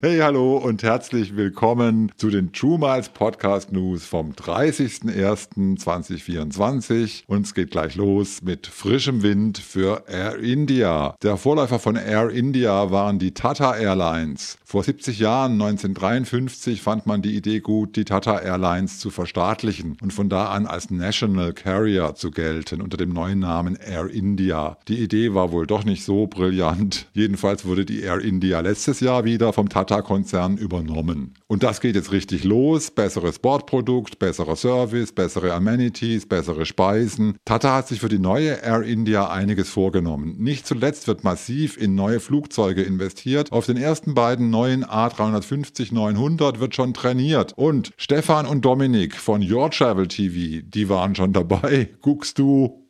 Hey, hallo und herzlich willkommen zu den True Miles Podcast News vom 30.01.2024. Uns geht gleich los mit frischem Wind für Air India. Der Vorläufer von Air India waren die Tata Airlines. Vor 70 Jahren, 1953, fand man die Idee gut, die Tata Airlines zu verstaatlichen und von da an als National Carrier zu gelten unter dem neuen Namen Air India. Die Idee war wohl doch nicht so brillant. Jedenfalls wurde die Air India letztes Jahr wieder vom Tata Tata-Konzern übernommen. Und das geht jetzt richtig los. Besseres Bordprodukt, besserer Service, bessere Amenities, bessere Speisen. Tata hat sich für die neue Air India einiges vorgenommen. Nicht zuletzt wird massiv in neue Flugzeuge investiert. Auf den ersten beiden neuen A350-900 wird schon trainiert. Und Stefan und Dominik von Your Travel TV, die waren schon dabei. Guckst du?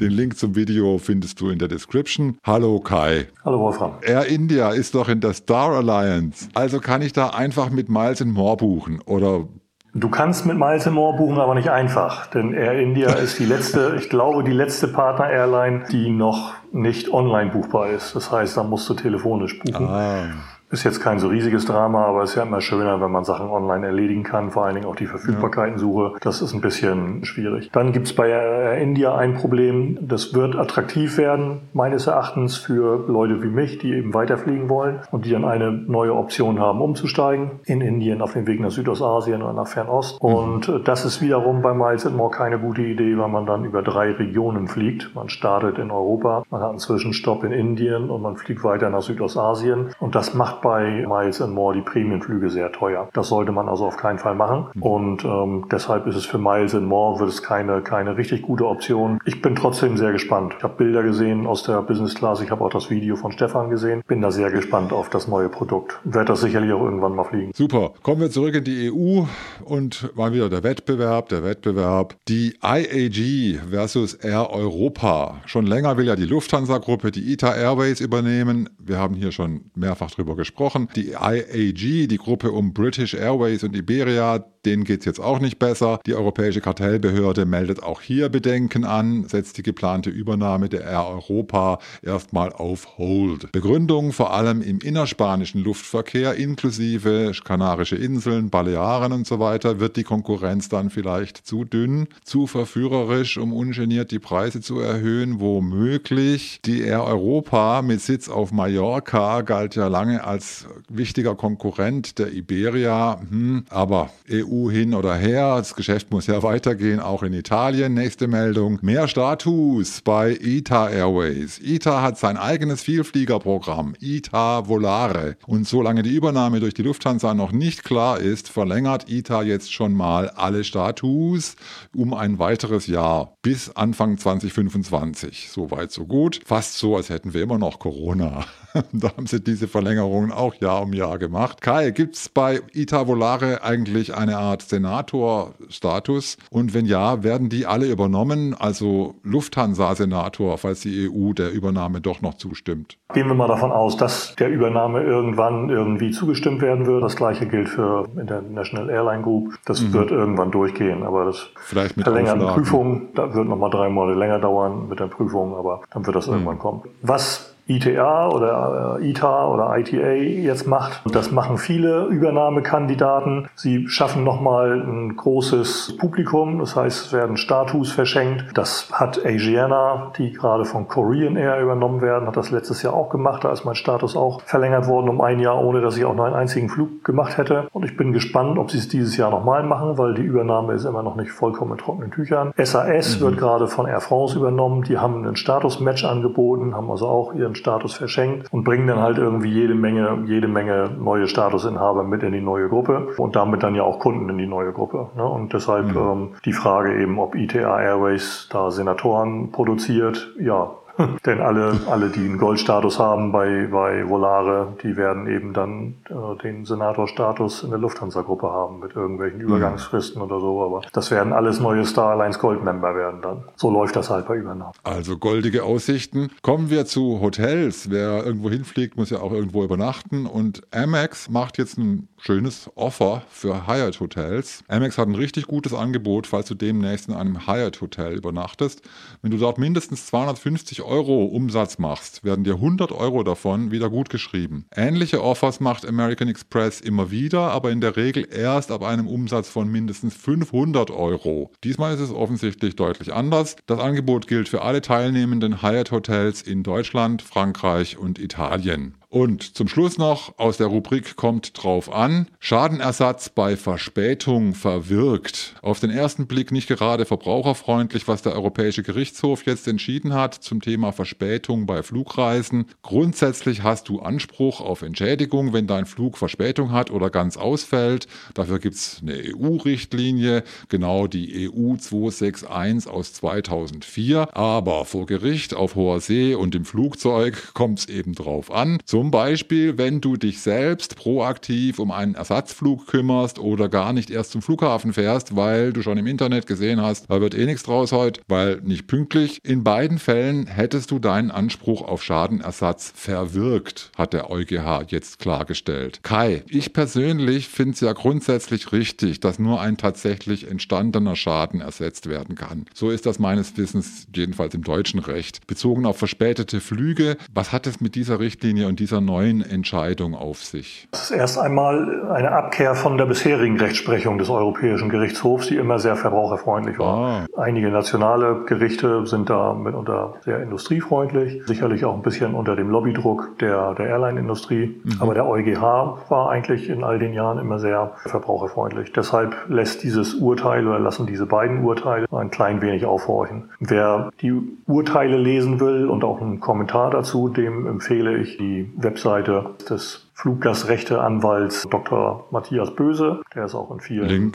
Den Link zum Video findest du in der Description. Hallo Kai. Hallo Wolfram. Air India ist doch in der Star Alliance. Also kann ich da einfach mit Miles More buchen oder Du kannst mit Miles More buchen, aber nicht einfach, denn Air India ist die letzte, ich glaube, die letzte Partner-Airline, die noch nicht online buchbar ist. Das heißt, da musst du telefonisch buchen. Ah. Ist jetzt kein so riesiges Drama, aber es ist ja immer schöner, wenn man Sachen online erledigen kann, vor allen Dingen auch die Verfügbarkeitensuche. Das ist ein bisschen schwierig. Dann gibt's bei Air India ein Problem, das wird attraktiv werden, meines Erachtens, für Leute wie mich, die eben weiterfliegen wollen und die dann eine neue Option haben, umzusteigen in Indien auf dem Weg nach Südostasien oder nach Fernost. Mhm. Und das ist wiederum bei Miles More keine gute Idee, weil man dann über drei Regionen fliegt. Man startet in Europa, man hat einen Zwischenstopp in Indien und man fliegt weiter nach Südostasien. Und das macht bei Miles and More die Prämienflüge sehr teuer. Das sollte man also auf keinen Fall machen. Mhm. Und ähm, deshalb ist es für Miles and More wird es keine, keine richtig gute Option. Ich bin trotzdem sehr gespannt. Ich habe Bilder gesehen aus der Business Class. Ich habe auch das Video von Stefan gesehen. Bin da sehr gespannt auf das neue Produkt. Werde das sicherlich auch irgendwann mal fliegen. Super. Kommen wir zurück in die EU und mal wieder der Wettbewerb, der Wettbewerb. Die IAG versus Air Europa. Schon länger will ja die Lufthansa-Gruppe die ITA Airways übernehmen. Wir haben hier schon mehrfach drüber gesprochen gesprochen. Die IAG, die Gruppe um British Airways und Iberia, denen geht es jetzt auch nicht besser. Die Europäische Kartellbehörde meldet auch hier Bedenken an, setzt die geplante Übernahme der Air Europa erstmal auf Hold. Begründung vor allem im innerspanischen Luftverkehr inklusive Kanarische Inseln, Balearen und so weiter wird die Konkurrenz dann vielleicht zu dünn, zu verführerisch, um ungeniert die Preise zu erhöhen, womöglich. Die Air Europa mit Sitz auf Mallorca galt ja lange als als wichtiger Konkurrent der Iberia. Hm, aber EU hin oder her, das Geschäft muss ja weitergehen, auch in Italien. Nächste Meldung. Mehr Status bei ITA Airways. ITA hat sein eigenes Vielfliegerprogramm, ITA Volare. Und solange die Übernahme durch die Lufthansa noch nicht klar ist, verlängert ITA jetzt schon mal alle Status um ein weiteres Jahr bis Anfang 2025. Soweit, so gut. Fast so, als hätten wir immer noch Corona. da haben sie diese Verlängerungen auch Jahr um Jahr gemacht. Kai, gibt es bei Ita Volare eigentlich eine Art Senator-Status? Und wenn ja, werden die alle übernommen? Also Lufthansa-Senator, falls die EU der Übernahme doch noch zustimmt. Gehen wir mal davon aus, dass der Übernahme irgendwann irgendwie zugestimmt werden wird. Das gleiche gilt für International Airline Group. Das mhm. wird irgendwann durchgehen, aber das Vielleicht mit verlängert Prüfung, da wird nochmal drei Monate länger dauern mit der Prüfung, aber dann wird das mhm. irgendwann kommen. Was ITA oder äh, ITA oder ITA jetzt macht. Und das machen viele Übernahmekandidaten. Sie schaffen nochmal ein großes Publikum. Das heißt, es werden Status verschenkt. Das hat Asiana, die gerade von Korean Air übernommen werden, hat das letztes Jahr auch gemacht. Da ist mein Status auch verlängert worden um ein Jahr, ohne dass ich auch noch einen einzigen Flug gemacht hätte. Und ich bin gespannt, ob sie es dieses Jahr nochmal machen, weil die Übernahme ist immer noch nicht vollkommen in trockenen Tüchern. SAS mhm. wird gerade von Air France übernommen. Die haben ein Status-Match angeboten, haben also auch ihren Status verschenkt und bringen dann halt irgendwie jede Menge, jede Menge neue Statusinhaber mit in die neue Gruppe und damit dann ja auch Kunden in die neue Gruppe. Ne? Und deshalb mhm. ähm, die Frage eben, ob ITA Airways da Senatoren produziert, ja, Denn alle, alle, die einen Goldstatus haben bei, bei Volare, die werden eben dann äh, den Senatorstatus in der Lufthansa-Gruppe haben mit irgendwelchen mhm. Übergangsfristen oder so. Aber das werden alles neue Star Alliance Gold-Member werden dann. So läuft das halt bei Übernahmen. Also goldige Aussichten. Kommen wir zu Hotels. Wer irgendwo hinfliegt, muss ja auch irgendwo übernachten. Und Amex macht jetzt ein schönes Offer für Hyatt Hotels. Amex hat ein richtig gutes Angebot, falls du demnächst in einem Hyatt Hotel übernachtest. Wenn du dort mindestens 250 Euro Umsatz machst, werden dir 100 Euro davon wieder gut geschrieben. Ähnliche Offers macht American Express immer wieder, aber in der Regel erst ab einem Umsatz von mindestens 500 Euro. Diesmal ist es offensichtlich deutlich anders. Das Angebot gilt für alle teilnehmenden Hyatt Hotels in Deutschland, Frankreich und Italien. Und zum Schluss noch aus der Rubrik kommt drauf an. Schadenersatz bei Verspätung verwirkt. Auf den ersten Blick nicht gerade verbraucherfreundlich, was der Europäische Gerichtshof jetzt entschieden hat zum Thema Verspätung bei Flugreisen. Grundsätzlich hast du Anspruch auf Entschädigung, wenn dein Flug Verspätung hat oder ganz ausfällt. Dafür gibt es eine EU-Richtlinie, genau die EU 261 aus 2004. Aber vor Gericht, auf hoher See und im Flugzeug kommt es eben drauf an. So zum Beispiel, wenn du dich selbst proaktiv um einen Ersatzflug kümmerst oder gar nicht erst zum Flughafen fährst, weil du schon im Internet gesehen hast, da wird eh nichts draus heute, weil nicht pünktlich. In beiden Fällen hättest du deinen Anspruch auf Schadenersatz verwirkt, hat der EuGH jetzt klargestellt. Kai, ich persönlich finde es ja grundsätzlich richtig, dass nur ein tatsächlich entstandener Schaden ersetzt werden kann. So ist das meines Wissens jedenfalls im deutschen Recht. Bezogen auf verspätete Flüge, was hat es mit dieser Richtlinie und dieser dieser neuen Entscheidung auf sich? Das ist erst einmal eine Abkehr von der bisherigen Rechtsprechung des Europäischen Gerichtshofs, die immer sehr verbraucherfreundlich war. Ah. Einige nationale Gerichte sind da mitunter sehr industriefreundlich, sicherlich auch ein bisschen unter dem Lobbydruck der, der Airline-Industrie. Mhm. Aber der EuGH war eigentlich in all den Jahren immer sehr verbraucherfreundlich. Deshalb lässt dieses Urteil oder lassen diese beiden Urteile ein klein wenig aufhorchen. Wer die Urteile lesen will und auch einen Kommentar dazu, dem empfehle ich die Webseite des Fluggastrechteanwalts Dr. Matthias Böse. Der ist auch in vielen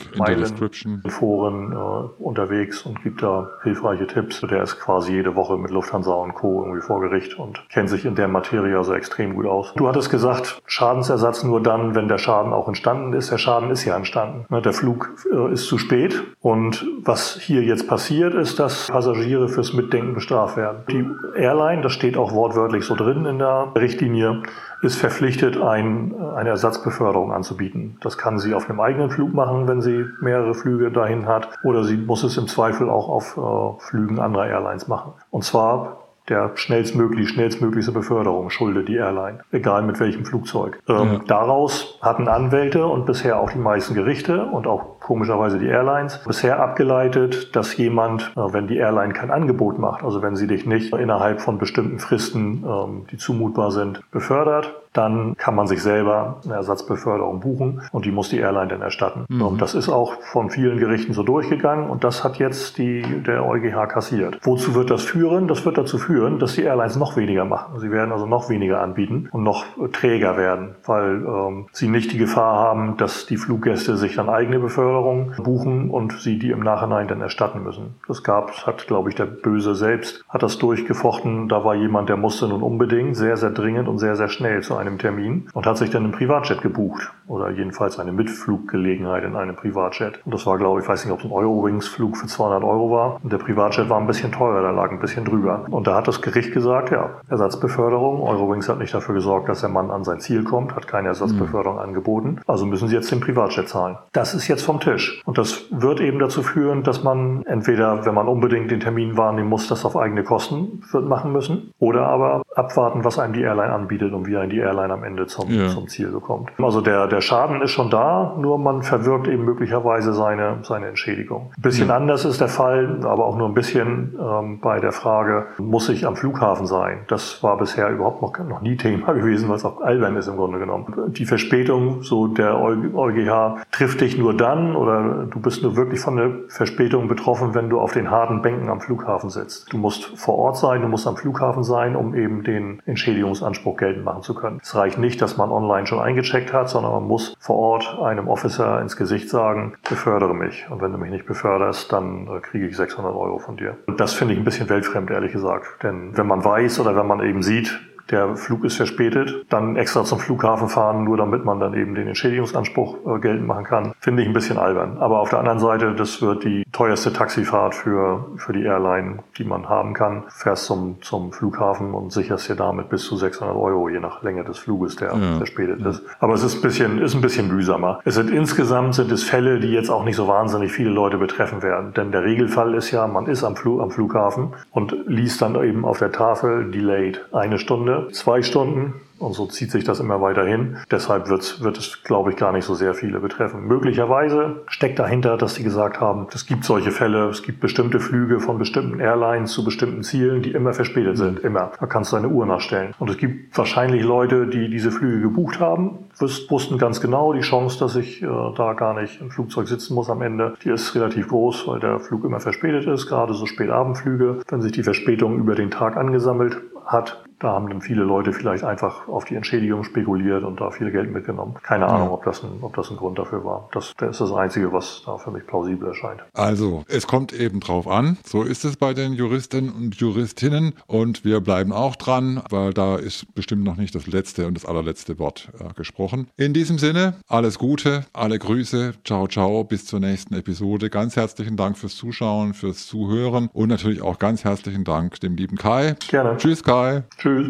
Foren äh, unterwegs und gibt da hilfreiche Tipps. Der ist quasi jede Woche mit Lufthansa und Co. irgendwie vor Gericht und kennt sich in der Materie also extrem gut aus. Du hattest gesagt, Schadensersatz nur dann, wenn der Schaden auch entstanden ist. Der Schaden ist ja entstanden. Ne, der Flug äh, ist zu spät und was hier jetzt passiert, ist, dass Passagiere fürs Mitdenken bestraft werden. Die Airline, das steht auch wortwörtlich so drin in der Richtlinie, ist verpflichtet, ein, eine Ersatzbeförderung anzubieten. Das kann sie auf einem eigenen Flug machen, wenn sie mehrere Flüge dahin hat, oder sie muss es im Zweifel auch auf äh, Flügen anderer Airlines machen. Und zwar der schnellstmöglich, schnellstmöglichste Beförderung schuldet die Airline, egal mit welchem Flugzeug. Ähm, ja. Daraus hatten Anwälte und bisher auch die meisten Gerichte und auch komischerweise die Airlines bisher abgeleitet, dass jemand, äh, wenn die Airline kein Angebot macht, also wenn sie dich nicht innerhalb von bestimmten Fristen, ähm, die zumutbar sind, befördert, dann kann man sich selber eine Ersatzbeförderung buchen und die muss die Airline dann erstatten. Mhm. Und das ist auch von vielen Gerichten so durchgegangen und das hat jetzt die, der EuGH kassiert. Wozu wird das führen? Das wird dazu führen, dass die Airlines noch weniger machen. Sie werden also noch weniger anbieten und noch träger werden, weil ähm, sie nicht die Gefahr haben, dass die Fluggäste sich dann eigene Beförderung buchen und sie die im Nachhinein dann erstatten müssen. Das gab, hat glaube ich der Böse selbst, hat das durchgefochten. Da war jemand, der musste nun unbedingt sehr, sehr dringend und sehr, sehr schnell zu einem Termin und hat sich dann einen Privatjet gebucht oder jedenfalls eine Mitfluggelegenheit in einem Privatjet. Und das war, glaube ich, weiß nicht, ob es ein Eurowings-Flug für 200 Euro war. Und der Privatjet war ein bisschen teurer, da lag ein bisschen drüber. Und da hat das Gericht gesagt, ja, Ersatzbeförderung. Eurowings hat nicht dafür gesorgt, dass der Mann an sein Ziel kommt, hat keine Ersatzbeförderung mhm. angeboten. Also müssen sie jetzt den Privatjet zahlen. Das ist jetzt vom Tisch. Und das wird eben dazu führen, dass man entweder, wenn man unbedingt den Termin wahrnehmen muss, das auf eigene Kosten wird machen müssen oder aber abwarten, was einem die Airline anbietet und wie einem die Airline Airline am Ende zum, ja. zum Ziel bekommt. Also der, der Schaden ist schon da, nur man verwirkt eben möglicherweise seine, seine Entschädigung. Ein bisschen ja. anders ist der Fall, aber auch nur ein bisschen ähm, bei der Frage, muss ich am Flughafen sein? Das war bisher überhaupt noch, noch nie Thema gewesen, was auch albern ist im Grunde genommen. Die Verspätung, so der EuGH, trifft dich nur dann oder du bist nur wirklich von der Verspätung betroffen, wenn du auf den harten Bänken am Flughafen sitzt. Du musst vor Ort sein, du musst am Flughafen sein, um eben den Entschädigungsanspruch geltend machen zu können. Es reicht nicht, dass man online schon eingecheckt hat, sondern man muss vor Ort einem Officer ins Gesicht sagen, befördere mich. Und wenn du mich nicht beförderst, dann äh, kriege ich 600 Euro von dir. Und das finde ich ein bisschen weltfremd, ehrlich gesagt. Denn wenn man weiß oder wenn man eben sieht, der Flug ist verspätet, dann extra zum Flughafen fahren, nur damit man dann eben den Entschädigungsanspruch äh, geltend machen kann, finde ich ein bisschen albern. Aber auf der anderen Seite, das wird die teuerste Taxifahrt für, für die Airline, die man haben kann. Fährst zum, zum Flughafen und sicherst dir damit bis zu 600 Euro, je nach Länge des Fluges, der ja. verspätet ist. Aber es ist ein bisschen, ist ein bisschen mühsamer. Es sind insgesamt sind es Fälle, die jetzt auch nicht so wahnsinnig viele Leute betreffen werden. Denn der Regelfall ist ja, man ist am, Flug, am Flughafen und liest dann eben auf der Tafel delayed eine Stunde, zwei Stunden, und so zieht sich das immer weiter hin. Deshalb wird, wird es, glaube ich, gar nicht so sehr viele betreffen. Möglicherweise steckt dahinter, dass sie gesagt haben, es gibt solche Fälle, es gibt bestimmte Flüge von bestimmten Airlines zu bestimmten Zielen, die immer verspätet sind. Immer. Da kannst du deine Uhr nachstellen. Und es gibt wahrscheinlich Leute, die diese Flüge gebucht haben, wussten ganz genau, die Chance, dass ich äh, da gar nicht im Flugzeug sitzen muss am Ende, die ist relativ groß, weil der Flug immer verspätet ist, gerade so Spätabendflüge. Wenn sich die Verspätung über den Tag angesammelt hat, da haben dann viele Leute vielleicht einfach auf die Entschädigung spekuliert und da viel Geld mitgenommen. Keine Ahnung, ob das ein, ob das ein Grund dafür war. Das, das ist das Einzige, was da für mich plausibel erscheint. Also, es kommt eben drauf an. So ist es bei den Juristen und Juristinnen und wir bleiben auch dran, weil da ist bestimmt noch nicht das letzte und das allerletzte Wort äh, gesprochen. In diesem Sinne, alles Gute, alle Grüße, ciao, ciao, bis zur nächsten Episode. Ganz herzlichen Dank fürs Zuschauen, fürs Zuhören und natürlich auch ganz herzlichen Dank dem lieben Kai. Gerne. Tschüss, Kai. Tschüss.